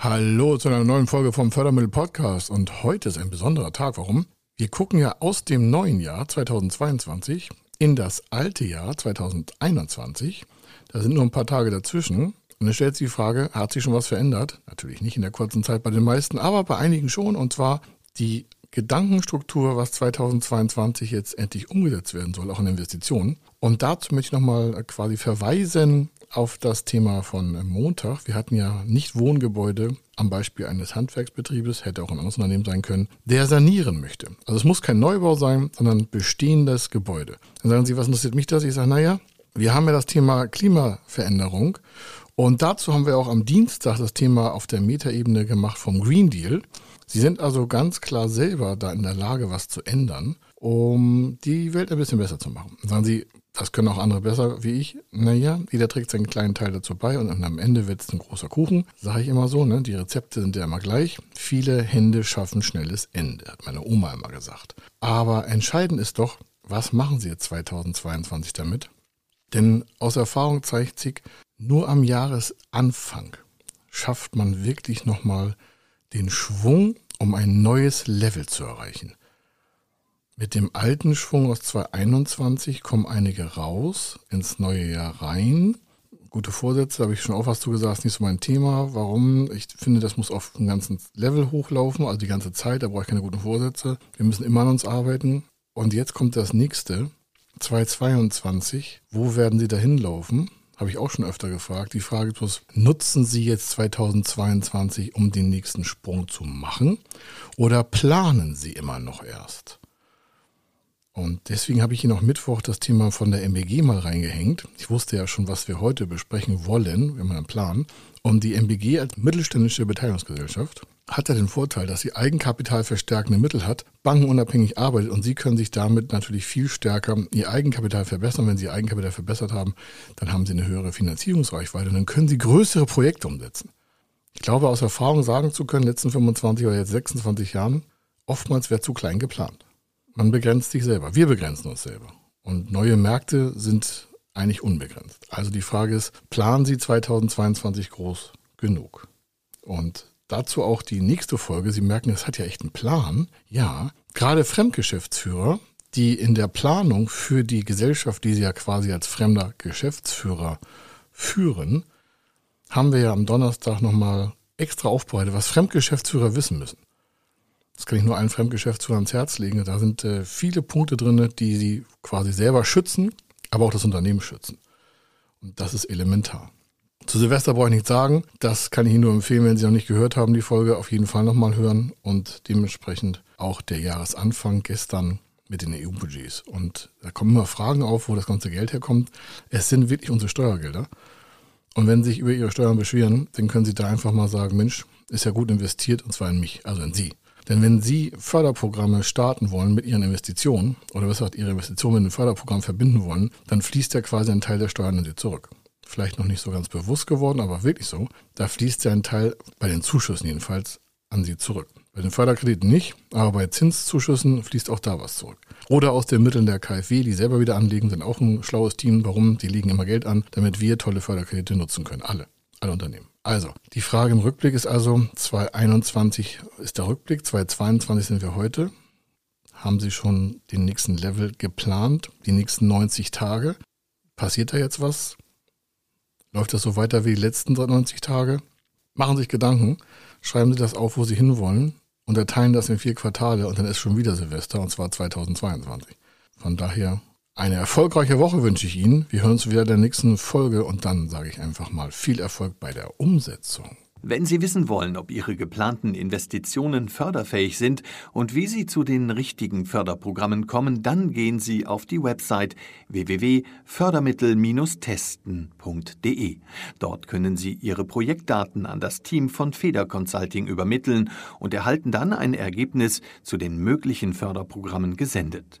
Hallo zu einer neuen Folge vom Fördermittel Podcast und heute ist ein besonderer Tag. Warum? Wir gucken ja aus dem neuen Jahr 2022 in das alte Jahr 2021. Da sind nur ein paar Tage dazwischen. Und dann stellt sich die Frage, hat sich schon was verändert? Natürlich nicht in der kurzen Zeit bei den meisten, aber bei einigen schon. Und zwar die Gedankenstruktur, was 2022 jetzt endlich umgesetzt werden soll, auch in Investitionen. Und dazu möchte ich nochmal quasi verweisen auf das Thema von Montag. Wir hatten ja nicht Wohngebäude am Beispiel eines Handwerksbetriebes, hätte auch ein anderes Unternehmen sein können, der sanieren möchte. Also es muss kein Neubau sein, sondern bestehendes Gebäude. Dann sagen Sie, was interessiert mich das? Ich sage, naja, wir haben ja das Thema Klimaveränderung und dazu haben wir auch am Dienstag das Thema auf der Metaebene gemacht vom Green Deal. Sie sind also ganz klar selber da in der Lage, was zu ändern, um die Welt ein bisschen besser zu machen. Sagen Sie, das können auch andere besser wie ich. Naja, jeder trägt seinen kleinen Teil dazu bei und am Ende wird es ein großer Kuchen. Sage ich immer so, ne? Die Rezepte sind ja immer gleich. Viele Hände schaffen schnelles Ende, hat meine Oma immer gesagt. Aber entscheidend ist doch, was machen Sie jetzt 2022 damit? Denn aus Erfahrung zeigt sich, nur am Jahresanfang schafft man wirklich nochmal den Schwung, um ein neues Level zu erreichen. Mit dem alten Schwung aus 2021 kommen einige raus, ins neue Jahr rein. Gute Vorsätze, habe ich schon auch was zu gesagt, ist nicht so mein Thema. Warum? Ich finde, das muss auf einem ganzen Level hochlaufen, also die ganze Zeit, da brauche ich keine guten Vorsätze. Wir müssen immer an uns arbeiten. Und jetzt kommt das nächste, 2022. Wo werden Sie dahin laufen? Habe ich auch schon öfter gefragt. Die Frage ist bloß, nutzen Sie jetzt 2022, um den nächsten Sprung zu machen? Oder planen Sie immer noch erst? Und deswegen habe ich hier noch Mittwoch das Thema von der MBG mal reingehängt. Ich wusste ja schon, was wir heute besprechen wollen, wir haben einen Plan. Und die MBG als mittelständische Beteiligungsgesellschaft hat ja den Vorteil, dass sie eigenkapitalverstärkende Mittel hat, bankenunabhängig arbeitet und sie können sich damit natürlich viel stärker ihr Eigenkapital verbessern. Wenn sie ihr Eigenkapital verbessert haben, dann haben sie eine höhere Finanzierungsreichweite und dann können sie größere Projekte umsetzen. Ich glaube, aus Erfahrung sagen zu können, letzten 25 oder jetzt 26 Jahren, oftmals wäre zu klein geplant. Man begrenzt sich selber. Wir begrenzen uns selber. Und neue Märkte sind eigentlich unbegrenzt. Also die Frage ist, planen Sie 2022 groß genug? Und dazu auch die nächste Folge. Sie merken, es hat ja echt einen Plan. Ja, gerade Fremdgeschäftsführer, die in der Planung für die Gesellschaft, die sie ja quasi als fremder Geschäftsführer führen, haben wir ja am Donnerstag nochmal extra aufbereitet, was Fremdgeschäftsführer wissen müssen. Das kann ich nur allen Fremdgeschäftsführern ans Herz legen. Da sind äh, viele Punkte drin, die sie quasi selber schützen, aber auch das Unternehmen schützen. Und das ist elementar. Zu Silvester brauche ich nichts sagen. Das kann ich Ihnen nur empfehlen, wenn Sie noch nicht gehört haben, die Folge auf jeden Fall nochmal hören und dementsprechend auch der Jahresanfang gestern mit den EU-Budgets. Und da kommen immer Fragen auf, wo das ganze Geld herkommt. Es sind wirklich unsere Steuergelder. Und wenn Sie sich über Ihre Steuern beschweren, dann können Sie da einfach mal sagen, Mensch, ist ja gut investiert und zwar in mich, also in Sie. Denn wenn Sie Förderprogramme starten wollen mit Ihren Investitionen oder was sagt Ihre Investitionen mit einem Förderprogramm verbinden wollen, dann fließt ja quasi ein Teil der Steuern an Sie zurück. Vielleicht noch nicht so ganz bewusst geworden, aber wirklich so. Da fließt ja ein Teil, bei den Zuschüssen jedenfalls, an Sie zurück. Bei den Förderkrediten nicht, aber bei Zinszuschüssen fließt auch da was zurück. Oder aus den Mitteln der KfW, die selber wieder anlegen, sind auch ein schlaues Team. Warum? Die legen immer Geld an, damit wir tolle Förderkredite nutzen können. Alle. Alle Unternehmen. Also, die Frage im Rückblick ist also, 2021 ist der Rückblick, 2022 sind wir heute. Haben Sie schon den nächsten Level geplant, die nächsten 90 Tage? Passiert da jetzt was? Läuft das so weiter wie die letzten 90 Tage? Machen Sie sich Gedanken, schreiben Sie das auf, wo Sie hinwollen, unterteilen das in vier Quartale und dann ist schon wieder Silvester und zwar 2022. Von daher eine erfolgreiche Woche wünsche ich Ihnen. Wir hören uns wieder in der nächsten Folge und dann sage ich einfach mal viel Erfolg bei der Umsetzung. Wenn Sie wissen wollen, ob Ihre geplanten Investitionen förderfähig sind und wie Sie zu den richtigen Förderprogrammen kommen, dann gehen Sie auf die Website www.fördermittel-testen.de. Dort können Sie Ihre Projektdaten an das Team von Feder Consulting übermitteln und erhalten dann ein Ergebnis zu den möglichen Förderprogrammen gesendet.